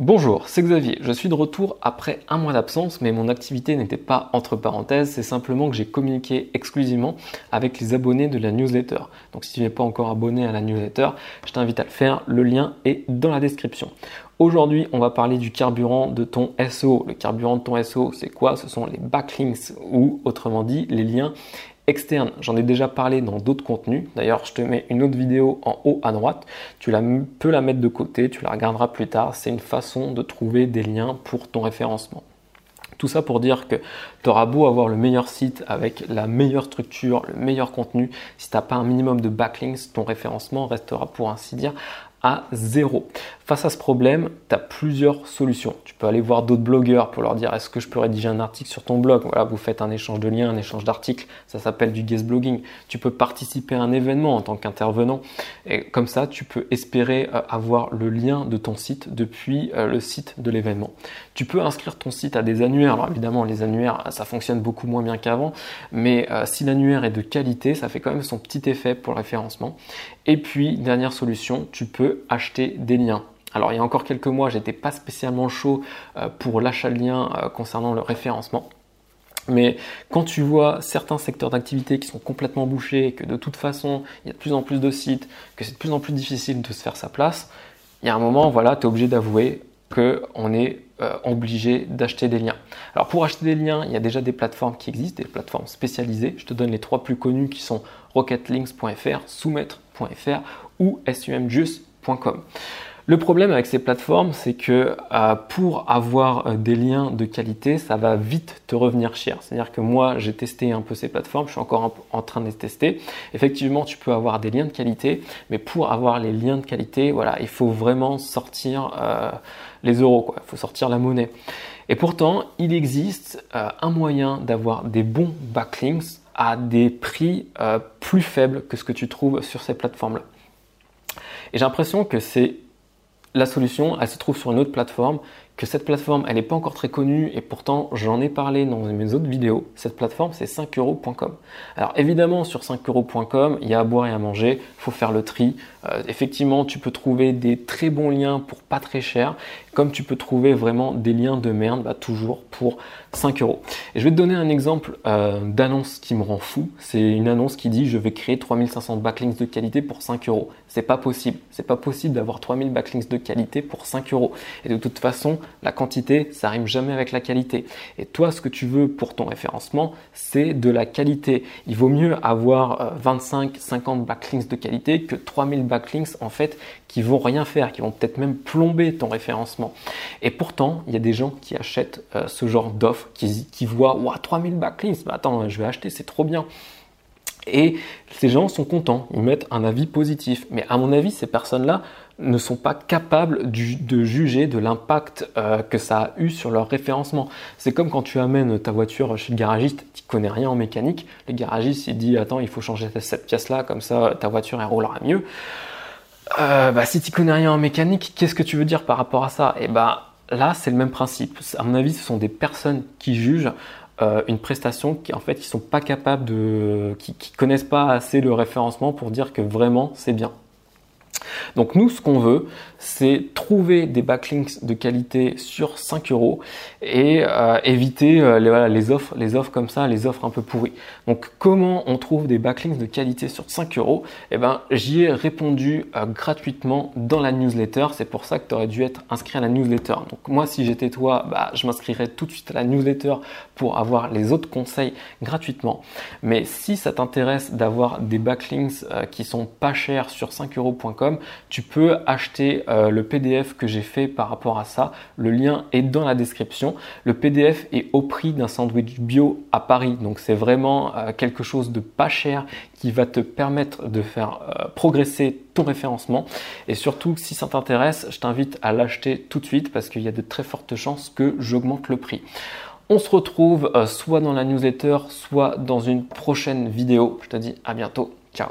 Bonjour, c'est Xavier. Je suis de retour après un mois d'absence, mais mon activité n'était pas entre parenthèses, c'est simplement que j'ai communiqué exclusivement avec les abonnés de la newsletter. Donc si tu n'es pas encore abonné à la newsletter, je t'invite à le faire, le lien est dans la description. Aujourd'hui, on va parler du carburant de ton SEO. Le carburant de ton SEO, c'est quoi? Ce sont les backlinks ou autrement dit les liens externe. J'en ai déjà parlé dans d'autres contenus. D'ailleurs, je te mets une autre vidéo en haut à droite. Tu la, peux la mettre de côté, tu la regarderas plus tard. C'est une façon de trouver des liens pour ton référencement. Tout ça pour dire que tu auras beau avoir le meilleur site avec la meilleure structure, le meilleur contenu, si tu n'as pas un minimum de backlinks, ton référencement restera pour ainsi dire à zéro. Face à ce problème, tu as plusieurs solutions. Tu peux aller voir d'autres blogueurs pour leur dire est-ce que je peux rédiger un article sur ton blog? Voilà, vous faites un échange de liens, un échange d'articles, ça s'appelle du guest blogging. Tu peux participer à un événement en tant qu'intervenant et comme ça, tu peux espérer euh, avoir le lien de ton site depuis euh, le site de l'événement. Tu peux inscrire ton site à des annuaires. Alors évidemment, les annuaires, ça fonctionne beaucoup moins bien qu'avant, mais euh, si l'annuaire est de qualité, ça fait quand même son petit effet pour le référencement. Et puis, dernière solution, tu peux acheter des liens. Alors il y a encore quelques mois, j'étais pas spécialement chaud euh, pour l'achat de liens euh, concernant le référencement. Mais quand tu vois certains secteurs d'activité qui sont complètement bouchés, que de toute façon il y a de plus en plus de sites, que c'est de plus en plus difficile de se faire sa place, il y a un moment, voilà, tu es obligé d'avouer qu'on est euh, obligé d'acheter des liens. Alors pour acheter des liens, il y a déjà des plateformes qui existent, des plateformes spécialisées. Je te donne les trois plus connues qui sont rocketlinks.fr, soumettre.fr ou sumjuice.com. Le problème avec ces plateformes, c'est que euh, pour avoir euh, des liens de qualité, ça va vite te revenir cher. C'est-à-dire que moi, j'ai testé un peu ces plateformes, je suis encore en train de les tester. Effectivement, tu peux avoir des liens de qualité, mais pour avoir les liens de qualité, il faut vraiment sortir euh, les euros, il faut sortir la monnaie. Et pourtant, il existe un moyen d'avoir des bons backlinks à des prix plus faibles que ce que tu trouves sur ces plateformes-là. Et j'ai l'impression que c'est la solution, elle se trouve sur une autre plateforme, que cette plateforme, elle n'est pas encore très connue et pourtant j'en ai parlé dans mes autres vidéos. Cette plateforme, c'est 5euros.com. Alors évidemment, sur 5euros.com, il y a à boire et à manger, faut faire le tri. Euh, effectivement, tu peux trouver des très bons liens pour pas très cher, comme tu peux trouver vraiment des liens de merde, bah, toujours pour 5 euros. Et je vais te donner un exemple euh, d'annonce qui me rend fou. C'est une annonce qui dit je vais créer 3500 backlinks de qualité pour 5 euros. C'est pas possible. C'est pas possible d'avoir 3000 backlinks de qualité pour 5 euros. Et de toute façon, la quantité, ça rime jamais avec la qualité. Et toi, ce que tu veux pour ton référencement, c'est de la qualité. Il vaut mieux avoir 25, euh, 50 backlinks de qualité que 3000 backlinks en fait qui vont rien faire, qui vont peut-être même plomber ton référencement. Et pourtant, il y a des gens qui achètent euh, ce genre d'offres, qui, voient, 3000 backlinks, bah attends, je vais acheter, c'est trop bien. Et ces gens sont contents, ils mettent un avis positif. Mais à mon avis, ces personnes-là ne sont pas capables de juger de l'impact euh, que ça a eu sur leur référencement. C'est comme quand tu amènes ta voiture chez le garagiste, tu connais rien en mécanique, le garagiste il dit attends il faut changer cette pièce-là, comme ça ta voiture elle roulera mieux. Euh, bah, si tu connais rien en mécanique, qu'est-ce que tu veux dire par rapport à ça? Et eh bah là c'est le même principe. À mon avis, ce sont des personnes qui jugent euh, une prestation qui en fait qui sont pas capables de, qui, qui connaissent pas assez le référencement pour dire que vraiment c'est bien. Donc nous, ce qu'on veut, c'est trouver des backlinks de qualité sur 5 euros et euh, éviter euh, les, offres, les offres comme ça, les offres un peu pourries. Donc comment on trouve des backlinks de qualité sur 5 euros? Eh ben, j'y ai répondu euh, gratuitement dans la newsletter. C'est pour ça que tu aurais dû être inscrit à la newsletter. Donc moi, si j'étais toi, bah, je m'inscrirais tout de suite à la newsletter pour avoir les autres conseils gratuitement. Mais si ça t'intéresse d'avoir des backlinks qui sont pas chers sur 5euros.com, tu peux acheter euh, le PDF que j'ai fait par rapport à ça. Le lien est dans la description. Le PDF est au prix d'un sandwich bio à Paris. Donc c'est vraiment euh, quelque chose de pas cher qui va te permettre de faire euh, progresser ton référencement. Et surtout, si ça t'intéresse, je t'invite à l'acheter tout de suite parce qu'il y a de très fortes chances que j'augmente le prix. On se retrouve soit dans la newsletter, soit dans une prochaine vidéo. Je te dis à bientôt. Ciao